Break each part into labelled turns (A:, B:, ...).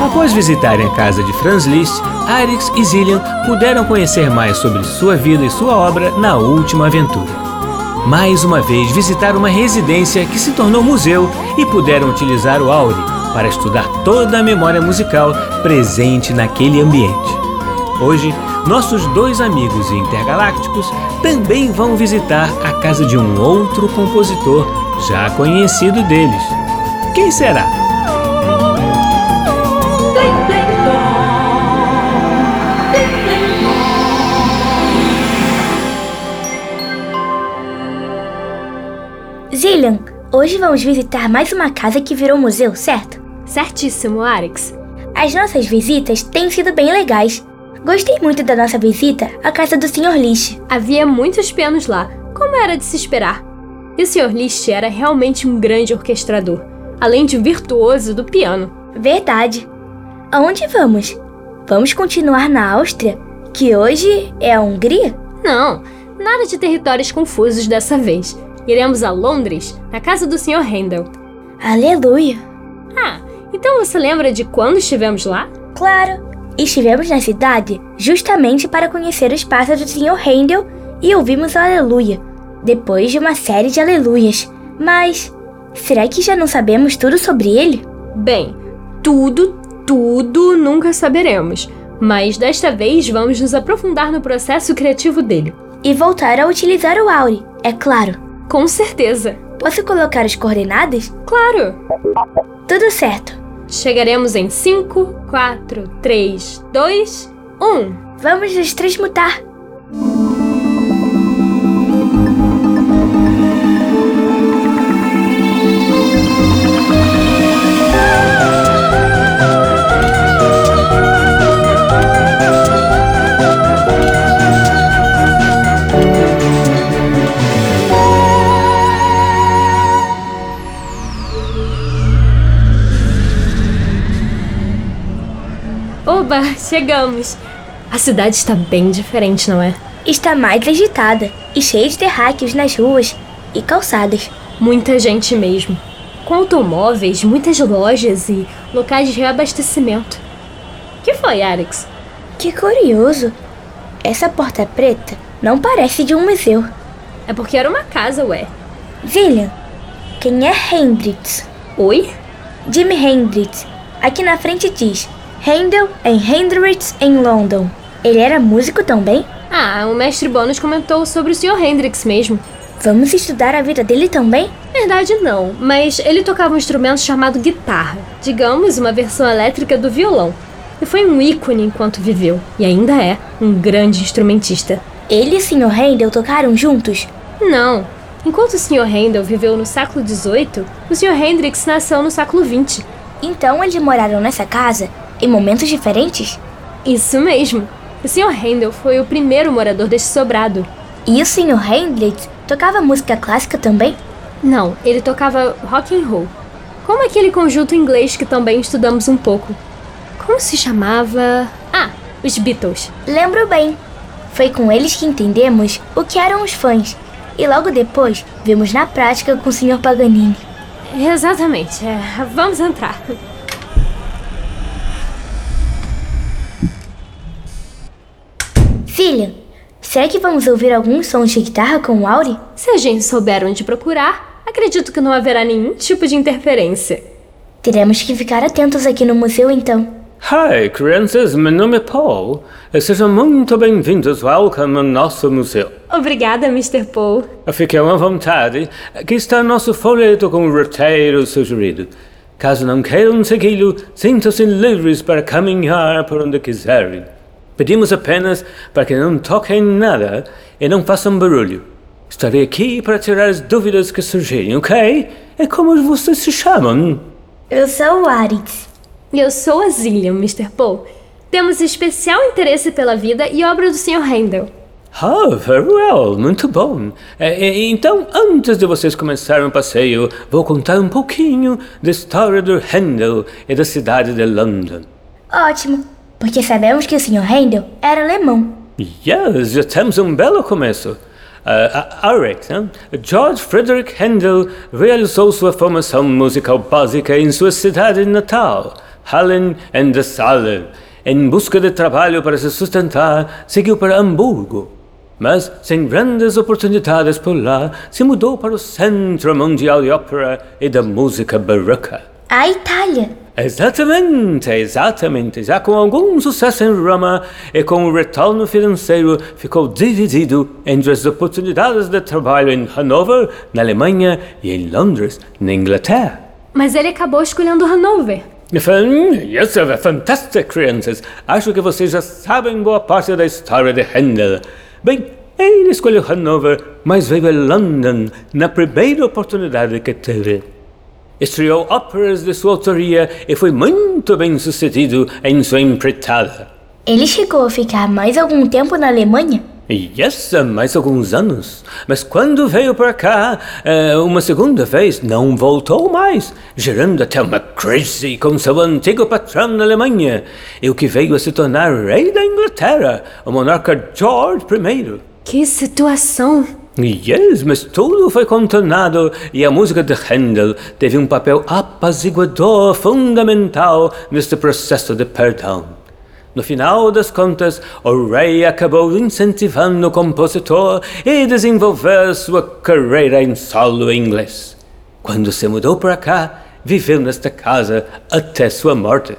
A: Após visitarem a casa de Franz Liszt, Arix e Zillian puderam conhecer mais sobre sua vida e sua obra na última aventura. Mais uma vez visitaram uma residência que se tornou museu e puderam utilizar o Auri para estudar toda a memória musical presente naquele ambiente. Hoje, nossos dois amigos intergalácticos também vão visitar a casa de um outro compositor já conhecido deles. Quem será?
B: Zillian, hoje vamos visitar mais uma casa que virou museu, certo?
C: Certíssimo, Arix.
B: As nossas visitas têm sido bem legais. Gostei muito da nossa visita à casa do Sr. Lish.
C: Havia muitos pianos lá, como era de se esperar. E o Sr. Liszt era realmente um grande orquestrador, além de virtuoso do piano.
B: Verdade. Aonde vamos? Vamos continuar na Áustria, que hoje é a Hungria?
C: Não, nada de territórios confusos dessa vez. Iremos a Londres, na casa do Sr. Handel.
B: Aleluia!
C: Ah, então você lembra de quando estivemos lá?
B: Claro! Estivemos na cidade justamente para conhecer os passos do Sr. Handel e ouvimos o Aleluia, depois de uma série de aleluias. Mas será que já não sabemos tudo sobre ele?
C: Bem, tudo, tudo nunca saberemos. Mas desta vez vamos nos aprofundar no processo criativo dele.
B: E voltar a utilizar o Auri, é claro.
C: Com certeza.
B: Posso colocar as coordenadas?
C: Claro!
B: Tudo certo.
C: Chegaremos em 5, 4, 3, 2, 1.
B: Vamos nos transmutar.
C: Chegamos! A cidade está bem diferente, não é?
B: Está mais agitada e cheia de terráqueos nas ruas e calçadas.
C: Muita gente mesmo. Com automóveis, muitas lojas e locais de reabastecimento. que foi, Alex?
B: Que curioso! Essa porta preta não parece de um museu.
C: É porque era uma casa, ué.
B: William, quem é Hendrix?
C: Oi?
B: Jimi Hendrix. Aqui na frente diz Handel em Hendrix em London. Ele era músico também?
C: Ah, o mestre Bônus comentou sobre o Sr. Hendrix mesmo.
B: Vamos estudar a vida dele também?
C: Verdade não, mas ele tocava um instrumento chamado guitarra, digamos uma versão elétrica do violão. E foi um ícone enquanto viveu, e ainda é um grande instrumentista.
B: Ele e o Sr. Handel tocaram juntos?
C: Não. Enquanto o Sr. Handel viveu no século XVIII, o Sr. Hendrix nasceu no século XX.
B: Então eles moraram nessa casa em momentos diferentes?
C: Isso mesmo. O Sr. Handel foi o primeiro morador deste sobrado.
B: E o Sr. Hendrix tocava música clássica também?
C: Não, ele tocava rock and roll. Como aquele conjunto inglês que também estudamos um pouco. Como se chamava? Ah, os Beatles.
B: Lembro bem. Foi com eles que entendemos o que eram os fãs. E logo depois vimos na prática com o Sr. Paganini.
C: Exatamente. É, vamos entrar.
B: Filha, será que vamos ouvir alguns sons de guitarra com o Auri?
C: Se a gente souber onde procurar, acredito que não haverá nenhum tipo de interferência.
B: Teremos que ficar atentos aqui no museu então.
A: Hi, crianças, meu nome é Paul. Sejam muito bem-vindos welcome ao nosso museu.
C: Obrigada, Mr. Paul.
A: Fiquem à vontade. Aqui está nosso folheto com o roteiro sugerido. Caso não queiram segui-lo, sintam-se livres para caminhar por onde quiserem. Pedimos apenas para que não toquem nada e não façam barulho. Estarei aqui para tirar as dúvidas que surgirem, ok? É como vocês se chamam?
B: Eu sou o Arix.
C: E eu sou a Zillian, Mr. Paul. Temos especial interesse pela vida e obra do Sr. Handel.
A: Ah, very well, muito bom. É, é, então, antes de vocês começarem o passeio, vou contar um pouquinho da história do Handel e da cidade de London.
B: Ótimo, porque sabemos que o Sr. Handel era alemão.
A: Yes, já temos um belo começo. Uh, Arik, né? George Frederick Handel realizou sua formação musical básica em sua cidade natal, Hallen and the Saale. Em busca de trabalho para se sustentar, seguiu para Hamburgo. Mas, sem grandes oportunidades por lá, se mudou para o Centro Mundial de Ópera e da Música Barroca.
B: A Itália.
A: Exatamente, exatamente. Já com algum sucesso em Roma e com o retorno financeiro, ficou dividido entre as oportunidades de trabalho em Hanover, na Alemanha, e em Londres, na Inglaterra.
C: Mas ele acabou escolhendo Hanover.
A: Isso é fantástico, crianças. Acho que vocês já sabem boa parte da história de Handel. Bem, ele escolheu Hanover, mas veio a London na primeira oportunidade que teve. Estreou óperas de sua autoria e foi muito bem sucedido em sua empreitada.
B: Ele chegou a ficar mais algum tempo na Alemanha?
A: Yes, mais alguns anos. Mas quando veio para cá, eh, uma segunda vez, não voltou mais, gerando até uma crise com seu antigo patrão na Alemanha, e o que veio a se tornar rei da Inglaterra, o monarca George I.
C: Que situação!
A: Yes, mas tudo foi contornado e a música de Handel teve um papel apaziguador fundamental neste processo de perdão. No final das contas, o rei acabou incentivando o compositor e desenvolver sua carreira em solo inglês. Quando se mudou para cá, viveu nesta casa até sua morte.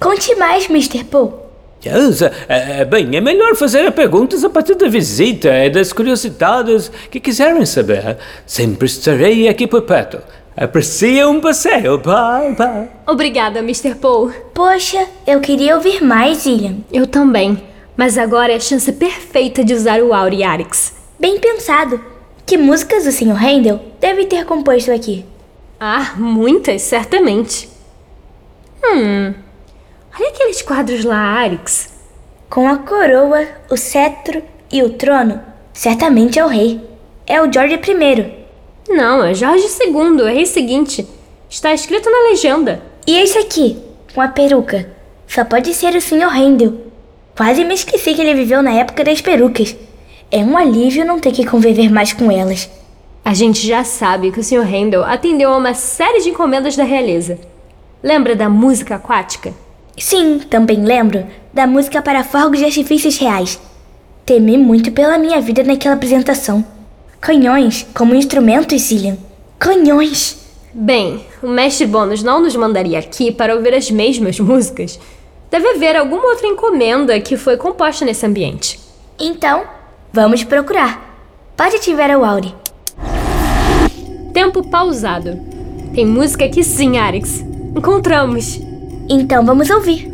B: Conte mais, Mr. Paul.
A: Yes, é, bem, é melhor fazer perguntas a partir da visita e das curiosidades que quiserem saber. Sempre estarei aqui por perto. Aprecia um passeio. Bye, bye.
C: Obrigada, Mr. Paul.
B: Poxa, eu queria ouvir mais, William.
C: Eu também. Mas agora é a chance perfeita de usar o Auri Arix.
B: Bem pensado. Que músicas o Sr. Handel deve ter composto aqui?
C: Ah, muitas, certamente. Hum. Olha aqueles quadros lá, Arix.
B: Com a coroa, o cetro e o trono, certamente é o rei. É o George I.
C: Não, é Jorge II, é rei seguinte. Está escrito na legenda.
B: E esse aqui, com a peruca? Só pode ser o Sr. Handel. Quase me esqueci que ele viveu na época das perucas. É um alívio não ter que conviver mais com elas.
C: A gente já sabe que o Sr. Handel atendeu a uma série de encomendas da realeza. Lembra da música aquática?
B: Sim, também lembro da música para fogos de artifícios reais. Temi muito pela minha vida naquela apresentação. Canhões como instrumentos, Cillian. Canhões!
C: Bem, o mestre Bônus não nos mandaria aqui para ouvir as mesmas músicas. Deve haver alguma outra encomenda que foi composta nesse ambiente.
B: Então, vamos procurar. Pode ativar o Auri.
C: Tempo pausado. Tem música aqui sim, Arix. Encontramos.
B: Então vamos ouvir.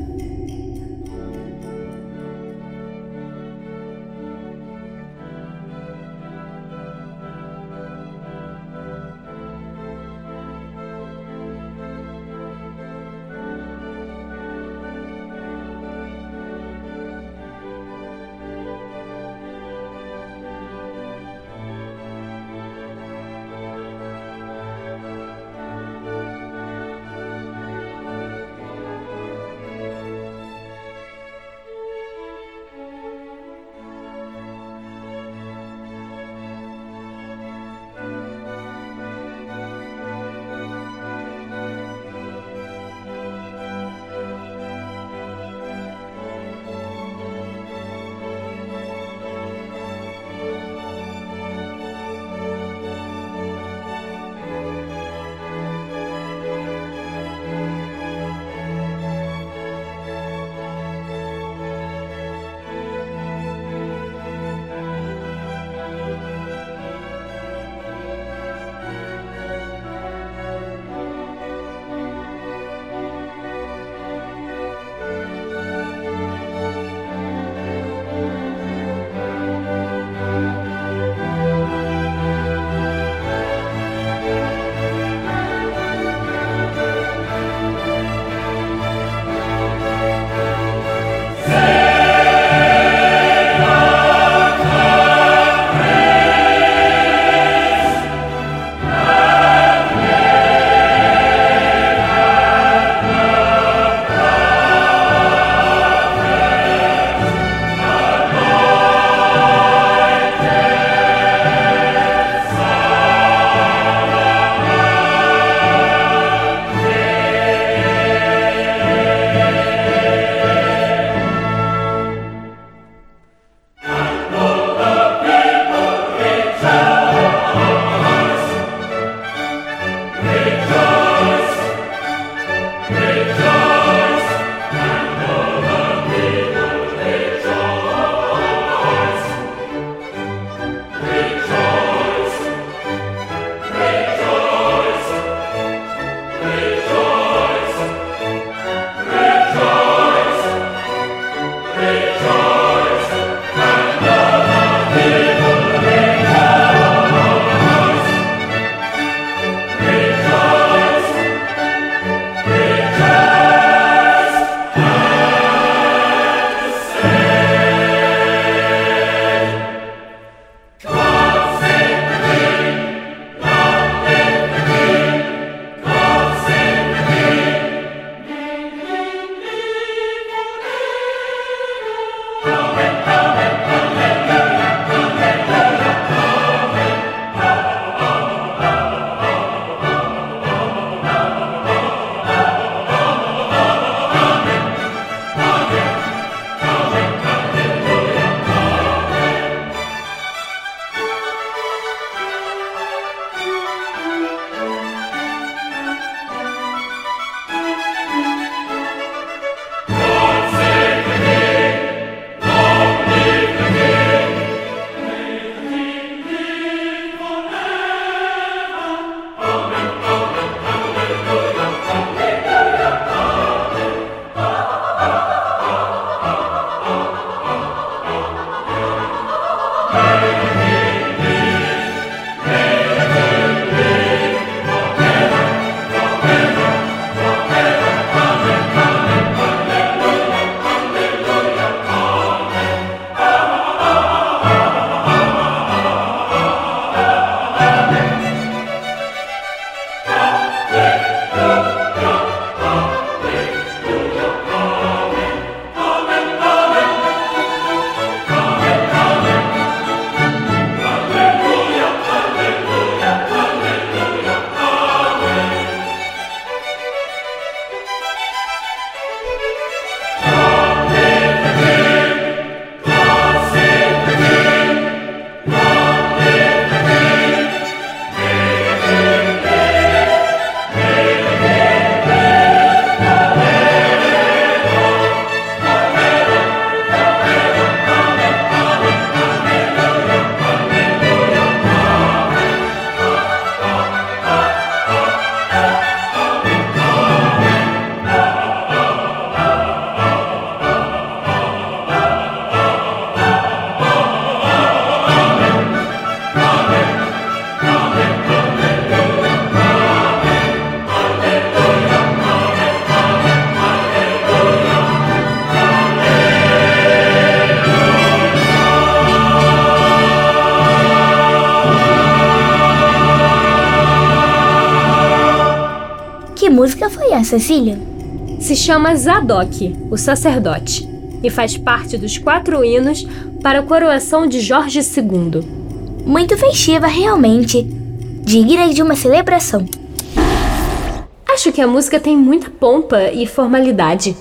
B: Música foi essa, Cecília?
C: Se chama Zadok, o sacerdote, e faz parte dos quatro hinos para a coroação de Jorge II.
B: Muito festiva, realmente. Digna de uma celebração.
C: Acho que a música tem muita pompa e formalidade.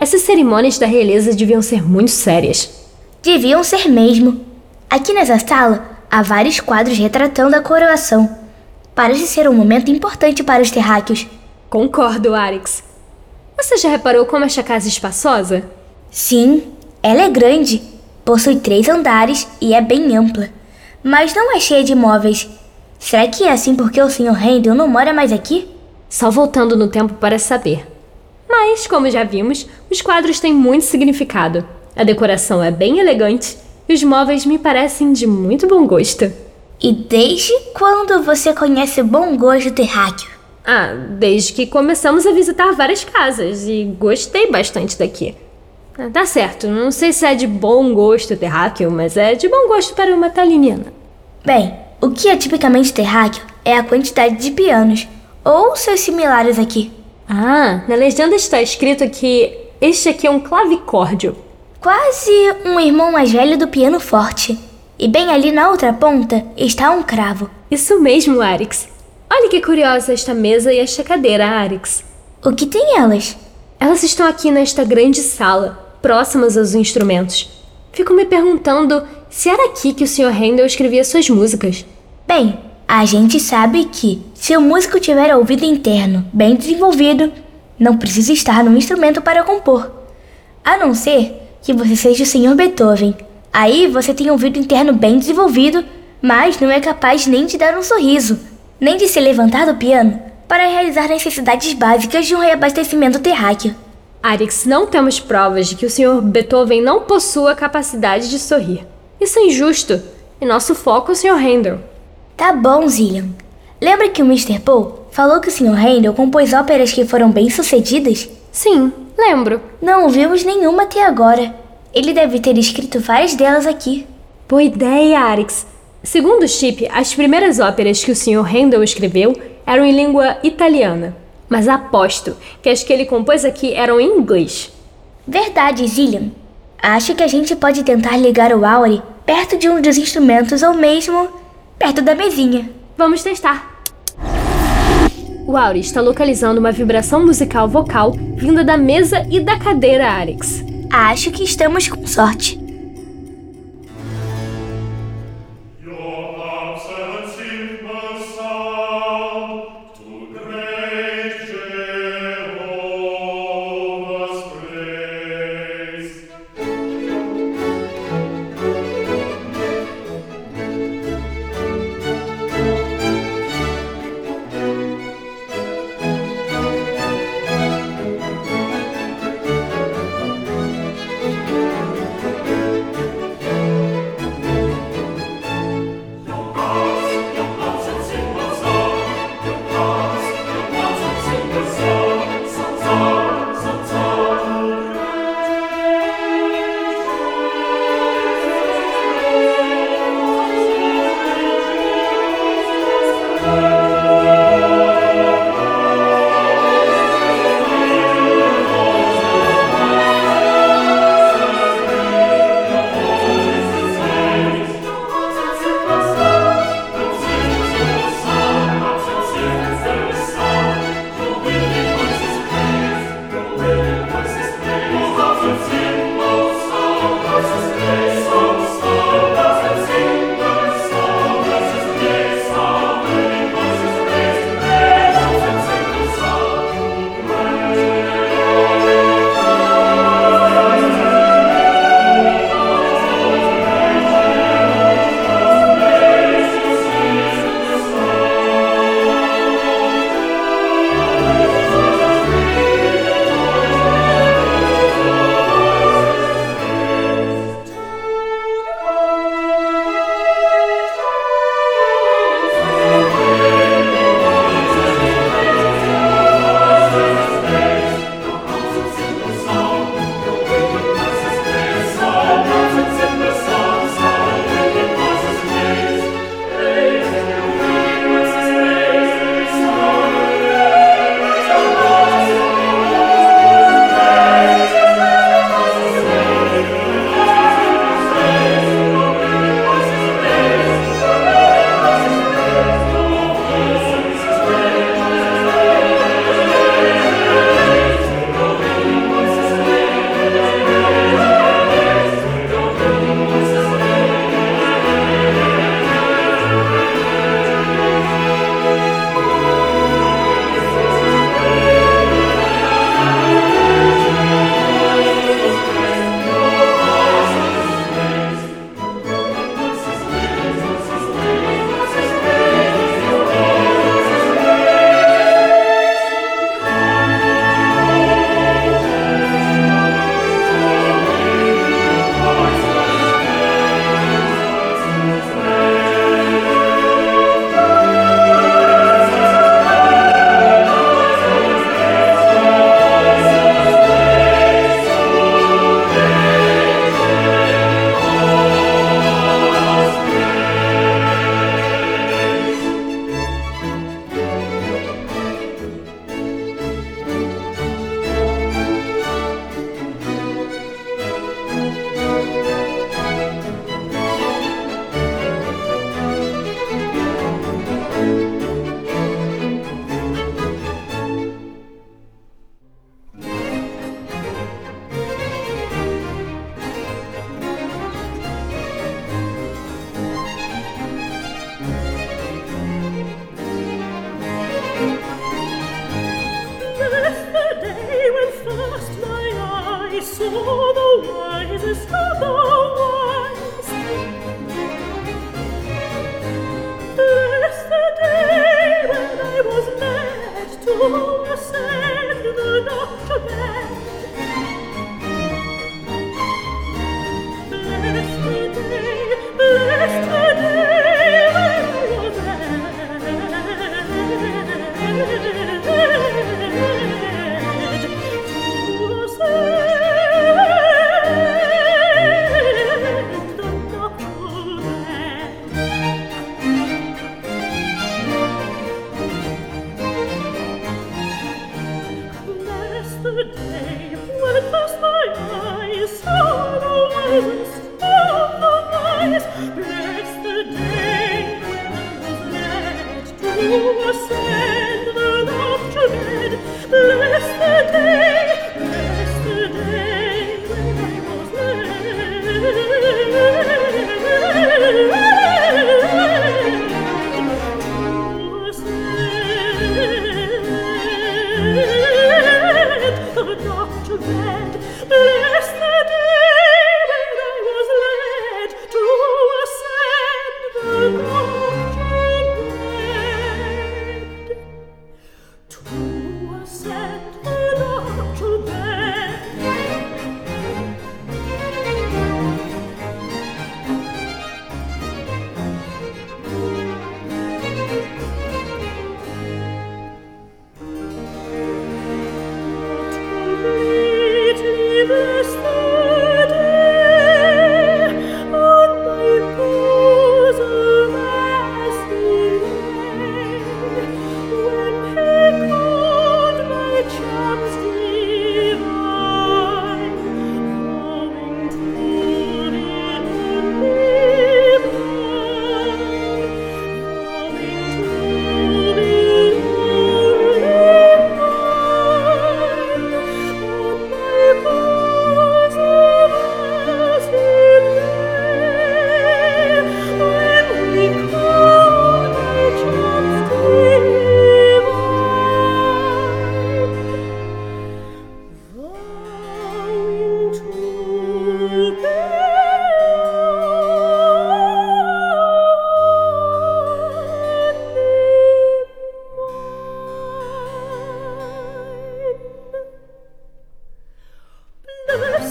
C: Essas cerimônias da realeza deviam ser muito sérias.
B: Deviam ser mesmo. Aqui nessa sala há vários quadros retratando a coroação. Parece ser um momento importante para os terráqueos.
C: Concordo, Arix. Você já reparou como esta casa é espaçosa?
B: Sim, ela é grande, possui três andares e é bem ampla. Mas não é cheia de móveis. Será que é assim porque o Sr. Handel não mora mais aqui?
C: Só voltando no tempo para saber. Mas, como já vimos, os quadros têm muito significado. A decoração é bem elegante e os móveis me parecem de muito bom gosto.
B: E desde quando você conhece o bom gosto terráqueo?
C: Ah, desde que começamos a visitar várias casas e gostei bastante daqui. Ah, tá certo, não sei se é de bom gosto terráqueo, mas é de bom gosto para uma taliniana.
B: Bem, o que é tipicamente terráqueo é a quantidade de pianos, ou seus similares aqui.
C: Ah, na legenda está escrito que este aqui é um clavicórdio.
B: Quase um irmão mais velho do piano forte. E bem ali na outra ponta está um cravo.
C: Isso mesmo, Arix. Olha que curiosa esta mesa e esta cadeira, Arix.
B: O que tem elas?
C: Elas estão aqui nesta grande sala, próximas aos instrumentos. Fico me perguntando se era aqui que o Sr. Handel escrevia suas músicas.
B: Bem, a gente sabe que, se o músico tiver ouvido interno bem desenvolvido, não precisa estar no instrumento para compor. A não ser que você seja o Sr. Beethoven. Aí você tem ouvido interno bem desenvolvido, mas não é capaz nem de dar um sorriso nem de se levantar do piano para realizar necessidades básicas de um reabastecimento terráqueo.
C: Arix, não temos provas de que o Sr. Beethoven não possua a capacidade de sorrir. Isso é injusto, e nosso foco é o Sr. Handel.
B: Tá bom, Zillion. Lembra que o Mr. Poe falou que o Sr. Handel compôs óperas que foram bem-sucedidas?
C: Sim, lembro.
B: Não ouvimos nenhuma até agora. Ele deve ter escrito várias delas aqui.
C: Boa ideia, Arix. Segundo Chip, as primeiras óperas que o Sr. Handel escreveu eram em língua italiana, mas aposto que as que ele compôs aqui eram em inglês.
B: Verdade, Zillian. Acho que a gente pode tentar ligar o Auri perto de um dos instrumentos ou mesmo perto da mesinha.
C: Vamos testar. O Auri está localizando uma vibração musical vocal vinda da mesa e da cadeira Arix.
B: Acho que estamos com sorte.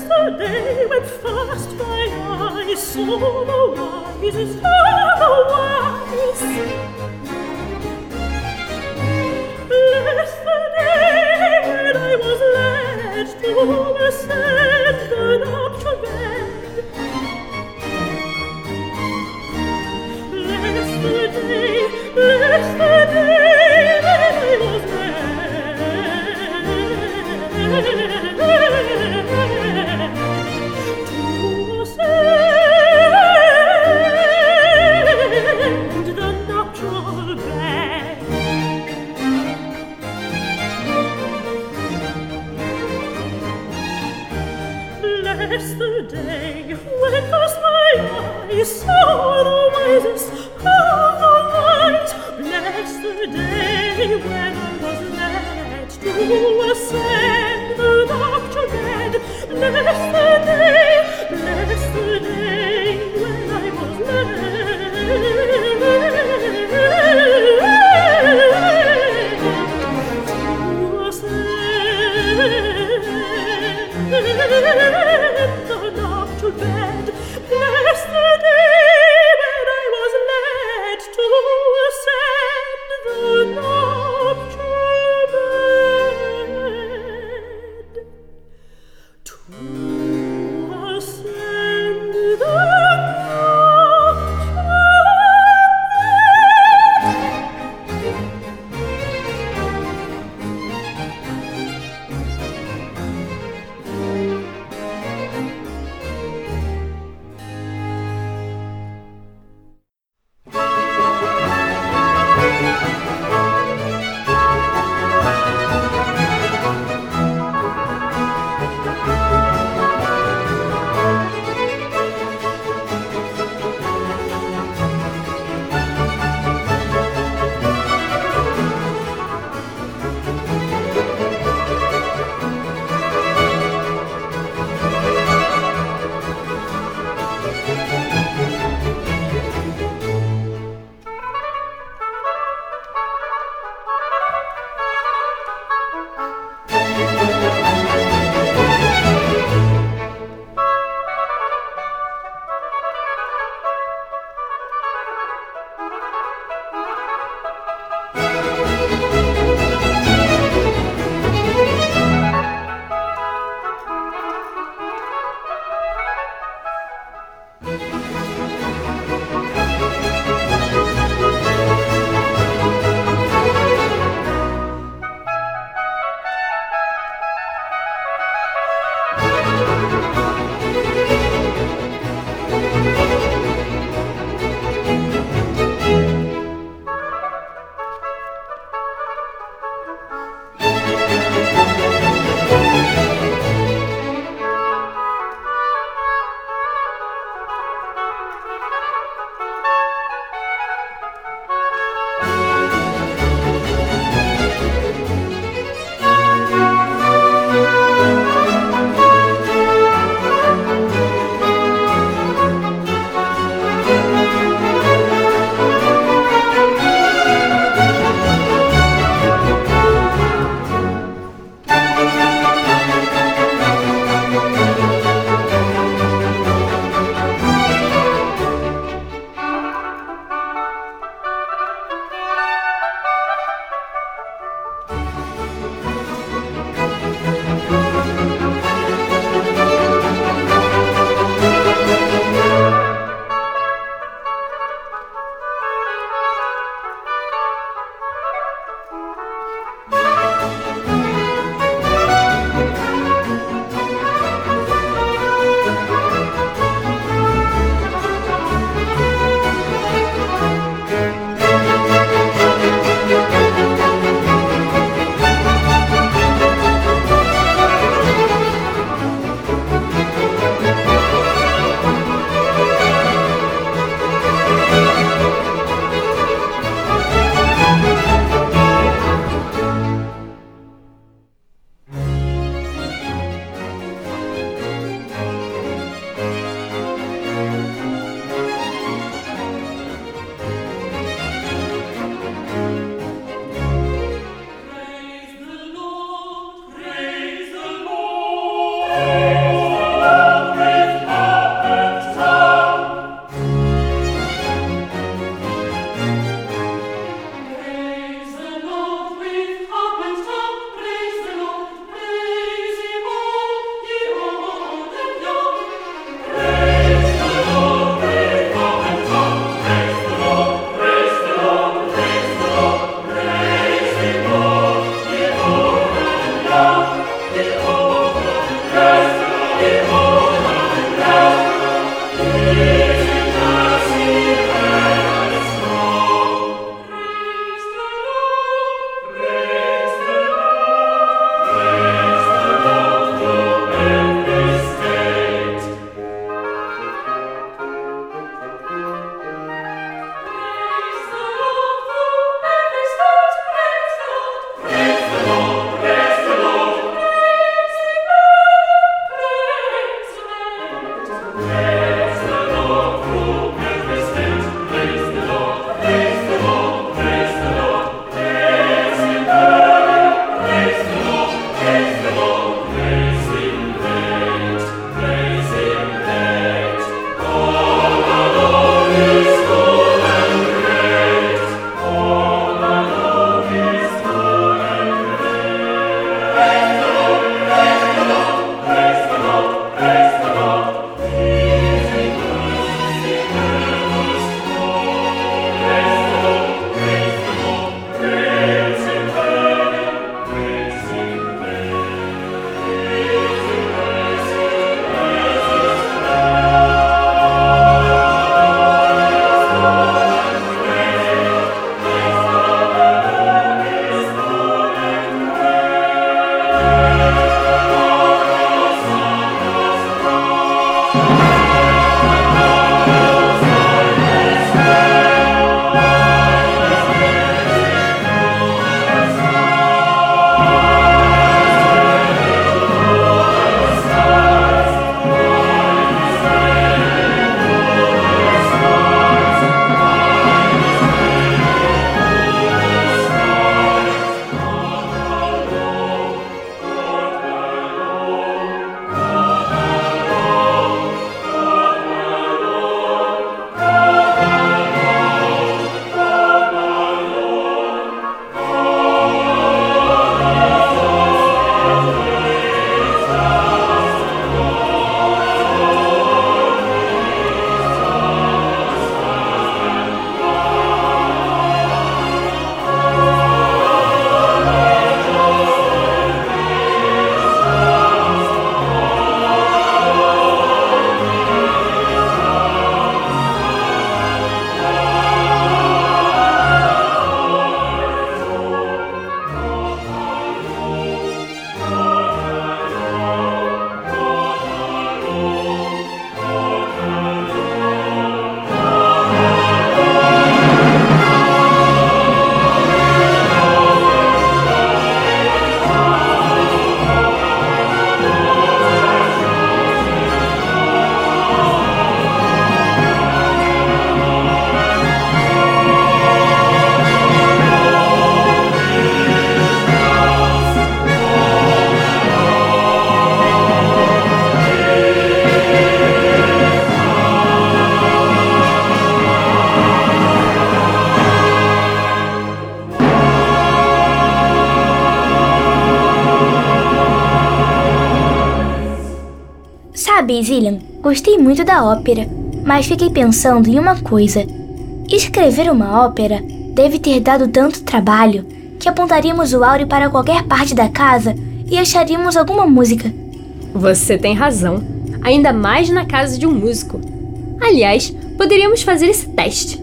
B: the
D: day when first my eyes saw the wise, saw the wise. Bless the day when I was led to the sand up to bed. the day. day when first my eyes saw the wisest of the when I was led to
B: Zillian, gostei muito da ópera, mas fiquei pensando em uma coisa. Escrever uma ópera deve ter dado tanto trabalho que apontaríamos o áureo para qualquer parte da casa e acharíamos alguma música.
C: Você tem razão. Ainda mais na casa de um músico. Aliás, poderíamos fazer esse teste.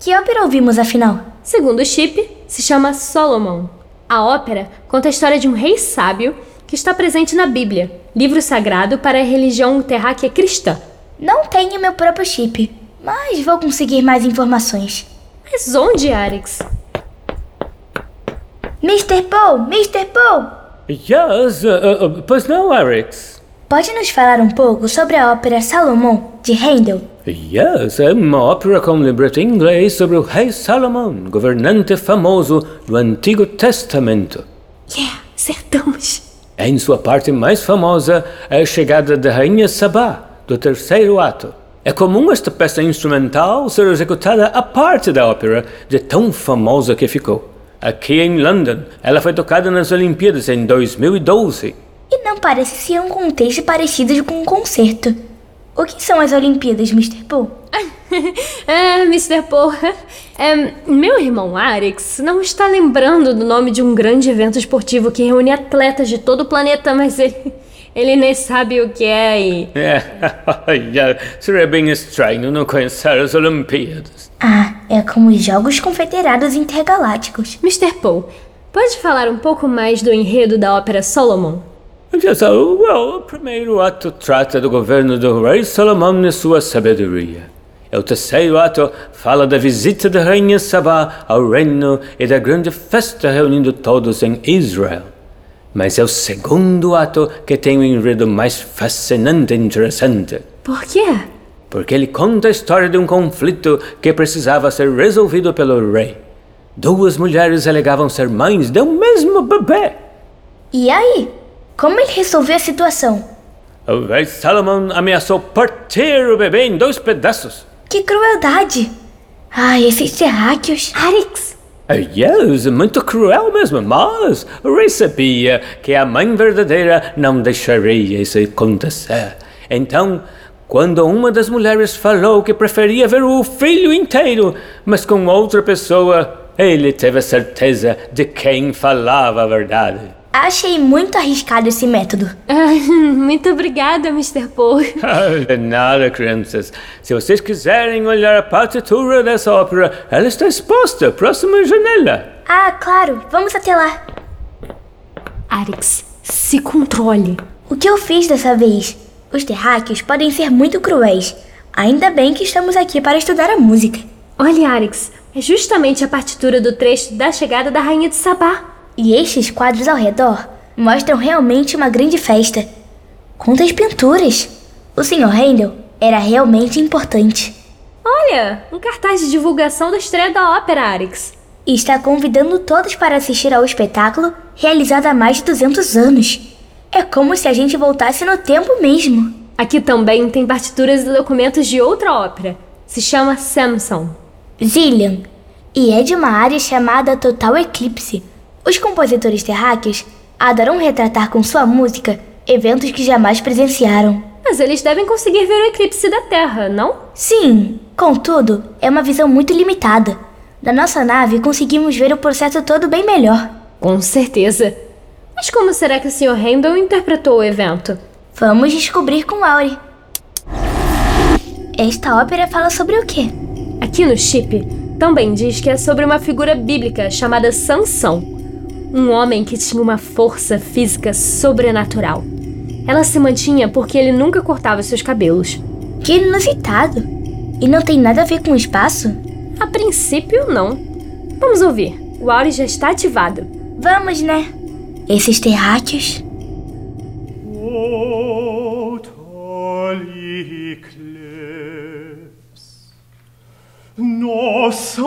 B: Que ópera ouvimos afinal?
C: Segundo o Chip, se chama Solomon. A ópera conta a história de um rei sábio que está presente na Bíblia, livro sagrado para a religião terráquea cristã.
B: Não tenho meu próprio chip, mas vou conseguir mais informações.
C: Mas onde, Arix?
B: Mr. Paul, Mr. Paul!
A: Yes, uh, uh, pois não, Arix?
B: Pode nos falar um pouco sobre a ópera Salomão, de Handel?
A: Yes, é uma ópera com libreto em inglês sobre o rei Salomão, governante famoso do Antigo Testamento.
C: Yeah, acertamos.
A: Em sua parte mais famosa é a chegada da rainha Sabá, do terceiro ato. É comum esta peça instrumental ser executada à parte da ópera, de tão famosa que ficou. Aqui em London, ela foi tocada nas Olimpíadas em 2012.
B: E não parece ser um contexto parecido com um concerto. O que são as Olimpíadas, Mr. Paul?
C: ah, Mr. Paul, é, meu irmão Arix não está lembrando do nome de um grande evento esportivo que reúne atletas de todo o planeta, mas ele, ele nem sabe o que é e...
A: É, seria bem estranho não conhecer as Olimpíadas.
B: Ah, é como os Jogos Confederados Intergalácticos.
C: Mr. Paul, pode falar um pouco mais do enredo da ópera Solomon?
A: Uh, well, o primeiro ato trata do governo do rei Salomão e sua sabedoria. O terceiro ato fala da visita da rainha Sabá ao reino e da grande festa reunindo todos em Israel. Mas é o segundo ato que tem o enredo mais fascinante e interessante.
C: Por quê?
A: Porque ele conta a história de um conflito que precisava ser resolvido pelo rei. Duas mulheres alegavam ser mães de um mesmo bebê.
B: E aí? Como ele resolveu a situação?
A: O rei Salomão ameaçou partir o bebê em dois pedaços.
B: Que crueldade! Ai, esses terráqueos.
C: Arix!
A: Yes, muito cruel mesmo, mas sabia que a mãe verdadeira não deixaria isso acontecer. Então, quando uma das mulheres falou que preferia ver o filho inteiro, mas com outra pessoa, ele teve a certeza de quem falava a verdade.
B: Achei muito arriscado esse método.
C: muito obrigada, Mr. Paul.
A: de nada, crianças. Se vocês quiserem olhar a partitura dessa ópera, ela está exposta próxima à janela.
B: Ah, claro. Vamos até lá.
C: Arix, se controle.
B: O que eu fiz dessa vez? Os terráqueos podem ser muito cruéis. Ainda bem que estamos aqui para estudar a música.
C: Olha, Arix, é justamente a partitura do trecho da chegada da Rainha de Sabá.
B: E estes quadros ao redor mostram realmente uma grande festa. Quantas pinturas! O Sr. Handel era realmente importante.
C: Olha, um cartaz de divulgação da estreia da ópera, Arix.
B: E está convidando todos para assistir ao espetáculo realizado há mais de 200 anos. É como se a gente voltasse no tempo mesmo.
C: Aqui também tem partituras e documentos de outra ópera. Se chama Samson.
B: Zillian. E é de uma área chamada Total Eclipse os compositores terráqueos adoram retratar com sua música eventos que jamais presenciaram.
C: Mas eles devem conseguir ver o eclipse da Terra, não?
B: Sim, contudo, é uma visão muito limitada. Da nossa nave conseguimos ver o processo todo bem melhor.
C: Com certeza. Mas como será que o Sr. Handel interpretou o evento?
B: Vamos descobrir com Auri. Esta ópera fala sobre o quê?
C: Aqui no chip também diz que é sobre uma figura bíblica chamada Sansão, um homem que tinha uma força física sobrenatural. Ela se mantinha porque ele nunca cortava seus cabelos.
B: Que inusitado! E não tem nada a ver com o espaço?
C: A princípio, não. Vamos ouvir. O Auri já está ativado.
B: Vamos, né? Esses terráqueos.
D: Nossa!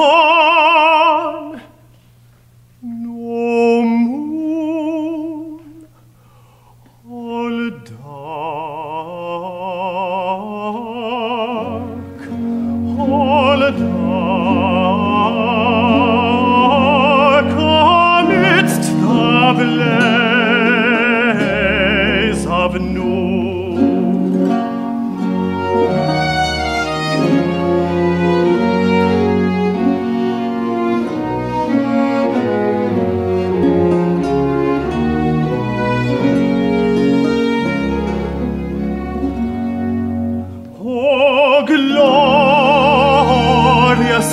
D: Om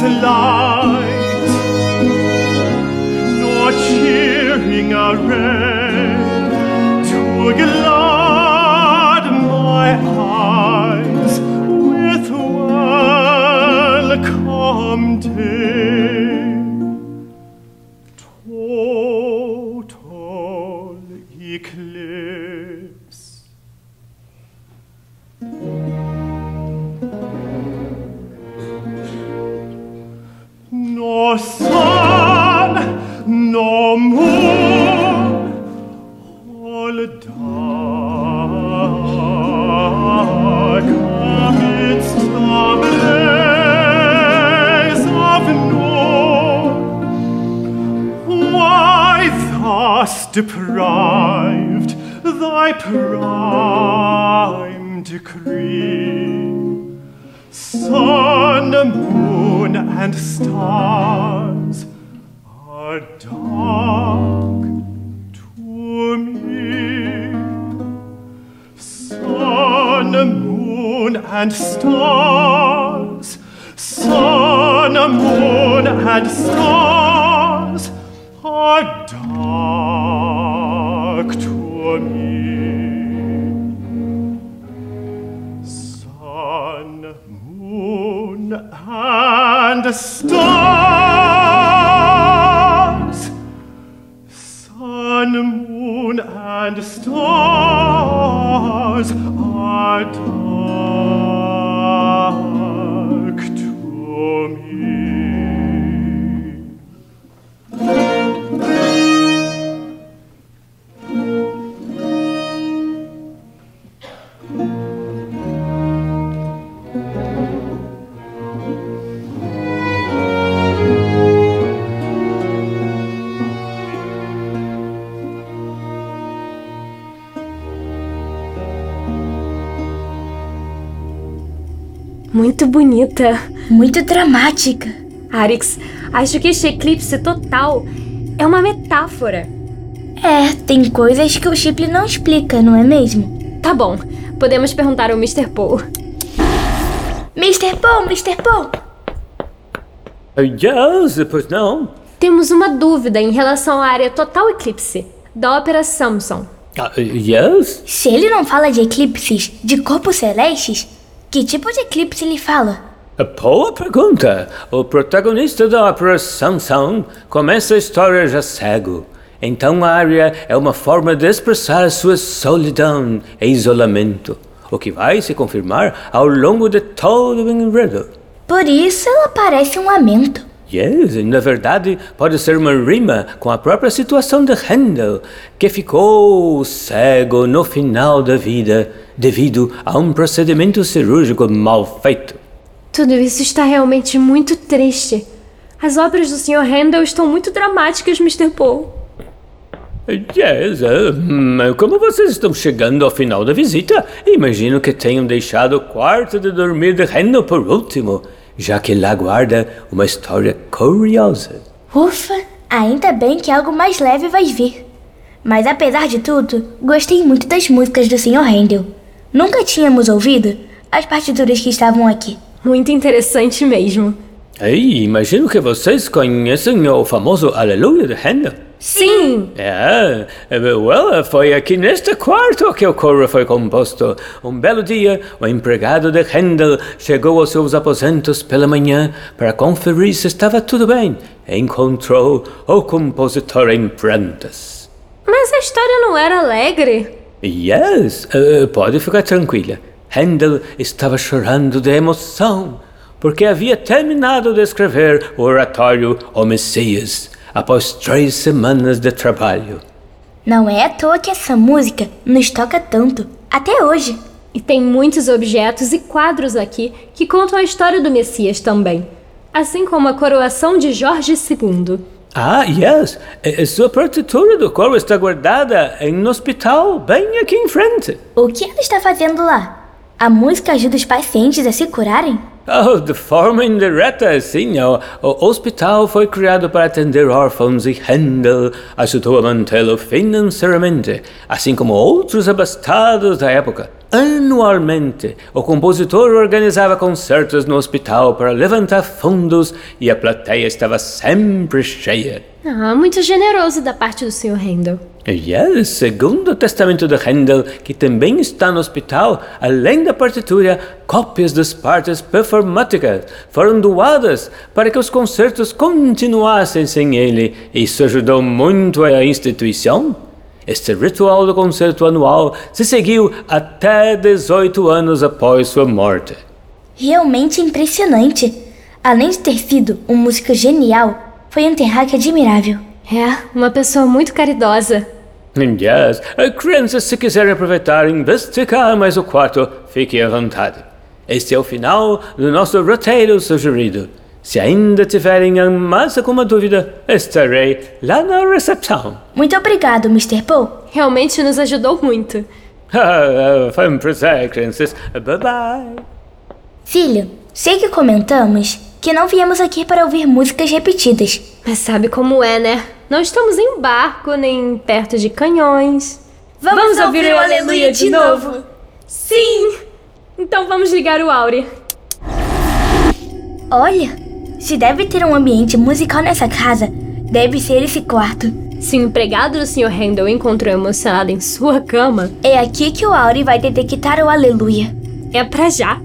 D: glorious light, nor cheering array to glad
C: Muito bonita.
B: Muito dramática.
C: Arix, acho que este eclipse total é uma metáfora.
B: É, tem coisas que o Chip não explica, não é mesmo?
C: Tá bom, podemos perguntar ao Mr. Paul.
B: Mr. Paul, Mr. Paul!
A: Yes, pois não.
C: Temos uma dúvida em relação à área total eclipse da ópera Samson.
A: Ah, yes?
B: Se ele não fala de eclipses de corpos celestes, que tipo de eclipse ele fala?
A: Boa pergunta. O protagonista da ópera Samson começa a história já cego. Então a área é uma forma de expressar sua solidão e isolamento, o que vai se confirmar ao longo de todo o enredo.
B: Por isso ela parece um lamento.
A: Yes, na verdade pode ser uma rima com a própria situação de Handel, que ficou cego no final da vida devido a um procedimento cirúrgico mal feito.
C: Tudo isso está realmente muito triste. As obras do Sr. Handel estão muito dramáticas, Mr. Paul.
A: Yes, eh, mas como vocês estão chegando ao final da visita, imagino que tenham deixado o quarto de dormir de Handel por último, já que lá guarda uma história curiosa.
B: Ufa, ainda bem que algo mais leve vai vir. Mas apesar de tudo, gostei muito das músicas do Sr. Handel. Nunca tínhamos ouvido as partituras que estavam aqui.
C: Muito interessante mesmo.
A: Ei, imagino que vocês conhecem o famoso Aleluia de Handel.
C: Sim!
A: É, eh, well, foi aqui neste quarto que o coro foi composto. Um belo dia, o empregado de Handel chegou aos seus aposentos pela manhã para conferir se estava tudo bem. Encontrou o compositor em prantas.
C: Mas a história não era alegre.
A: Yes, eh, pode ficar tranquila. Handel estava chorando de emoção, porque havia terminado de escrever o oratório O Messias, após três semanas de trabalho.
B: Não é à toa que essa música nos toca tanto, até hoje.
C: E tem muitos objetos e quadros aqui que contam a história do Messias também. Assim como a coroação de Jorge II.
A: Ah, yes, sua partitura do coro está guardada em um hospital bem aqui em frente.
B: O que ela está fazendo lá? A música ajuda os pacientes a se curarem?
A: Oh, de forma indireta, sim. O, o hospital foi criado para atender órfãos e Handel ajudou a mantê-lo financeiramente, assim como outros abastados da época. Anualmente, o compositor organizava concertos no hospital para levantar fundos e a plateia estava sempre cheia.
C: Ah, muito generoso da parte do Sr. Handel.
A: E é, segundo o testamento de Handel, que também está no hospital, além da partitura, cópias das partes performáticas foram doadas para que os concertos continuassem sem ele. Isso ajudou muito a instituição. Este ritual do concerto anual se seguiu até 18 anos após sua morte.
B: Realmente impressionante. Além de ter sido um músico genial, foi um terráqueo admirável.
C: É, uma pessoa muito caridosa.
A: Yes, crianças, se quiserem aproveitar e investigar mais o quarto, fiquem à vontade. Este é o final do nosso roteiro sugerido. Se ainda tiverem mais alguma dúvida, estarei lá na recepção.
B: Muito obrigado, Mr. Poe.
C: Realmente nos ajudou muito.
A: Foi um prazer, crianças. Bye bye.
B: Filho, sei que comentamos que não viemos aqui para ouvir músicas repetidas.
C: Mas sabe como é, né? Não estamos em barco, nem perto de canhões.
B: Vamos ouvir o Aleluia de novo?
C: Sim! Então vamos ligar o Aure.
B: Olha, se deve ter um ambiente musical nessa casa, deve ser esse quarto.
C: Se o empregado do Sr. Handel encontrou emocionado em sua cama,
B: É aqui que o Auri vai detectar o Aleluia.
C: é pra já.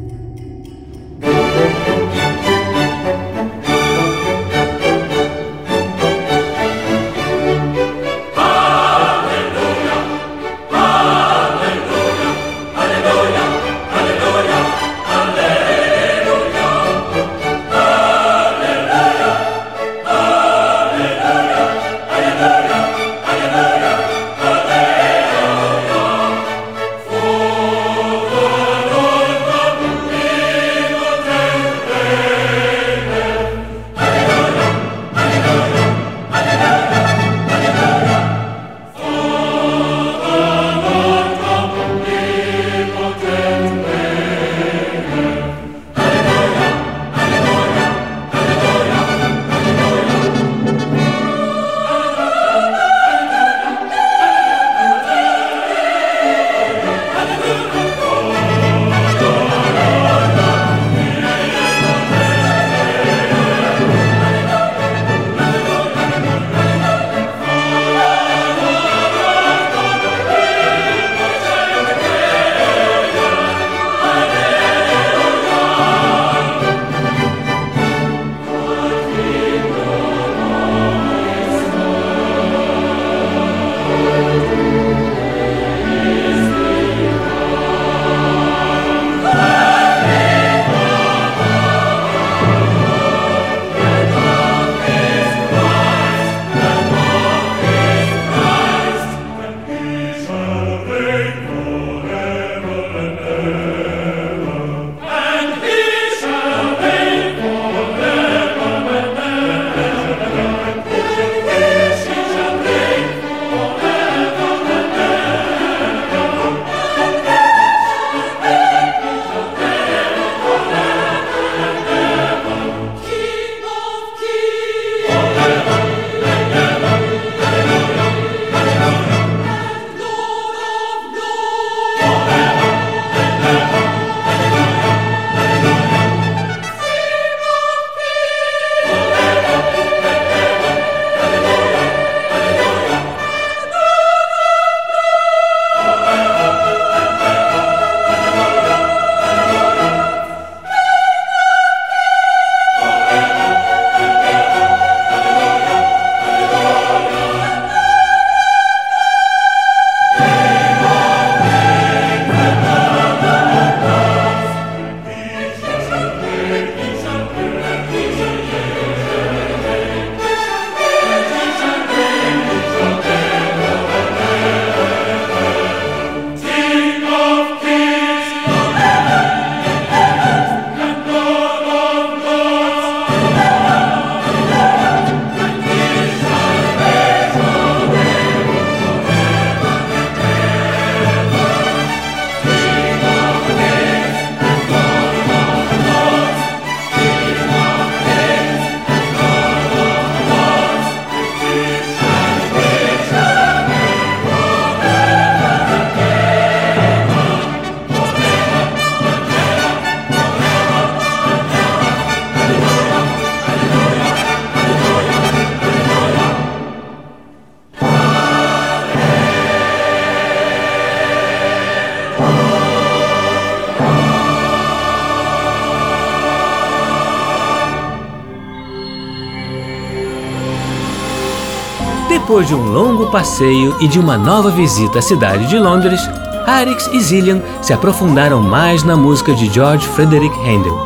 A: Depois de um longo passeio e de uma nova visita à cidade de Londres, Arix e Zillian se aprofundaram mais na música de George Frederick Handel.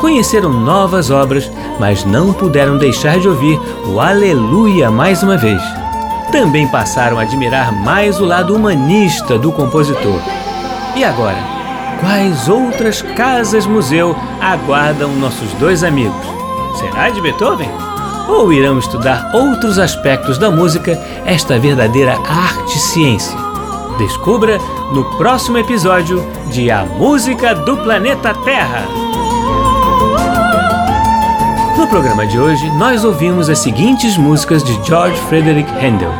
A: Conheceram novas obras, mas não puderam deixar de ouvir o Aleluia mais uma vez. Também passaram a admirar mais o lado humanista do compositor. E agora, quais outras casas-museu aguardam nossos dois amigos? Será de Beethoven? Ou irão estudar outros aspectos da música, esta verdadeira arte-ciência? Descubra no próximo episódio de A Música do Planeta Terra. No programa de hoje, nós ouvimos as seguintes músicas de George Frederick Handel.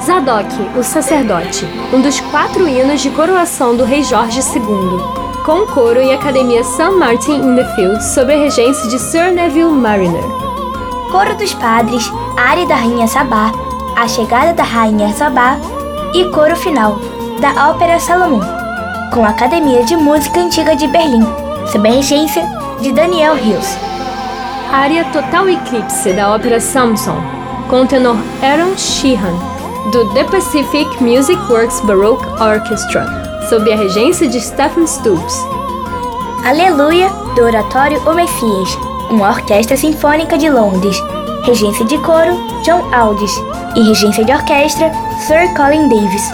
C: Zadok, o sacerdote, um dos quatro hinos de coroação do rei Jorge II, com coro e academia St. Martin in the Fields sob a regência de Sir Neville Mariner.
B: Coro dos Padres, área da Rainha Sabá, A Chegada da Rainha Sabá e coro final, da Ópera Salomão, com a Academia de Música Antiga de Berlim, sob a regência de Daniel Hills.
C: Área Total Eclipse da ópera Samson, com o tenor Aaron Sheehan, do The Pacific Music Works Baroque Orchestra, sob a regência de Stephen Stubbs.
B: Aleluia, do Oratório O Messias, uma orquestra sinfônica de Londres, regência de coro John Aldis e regência de orquestra Sir Colin Davis.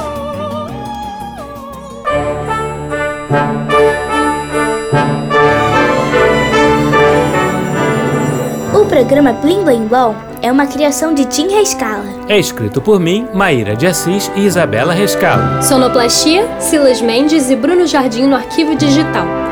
B: O programa Blim Blim Blom é uma criação de Tim Rescala.
A: É escrito por mim, Maíra de Assis e Isabela Rescalo.
C: Sonoplastia, Silas Mendes e Bruno Jardim no arquivo digital.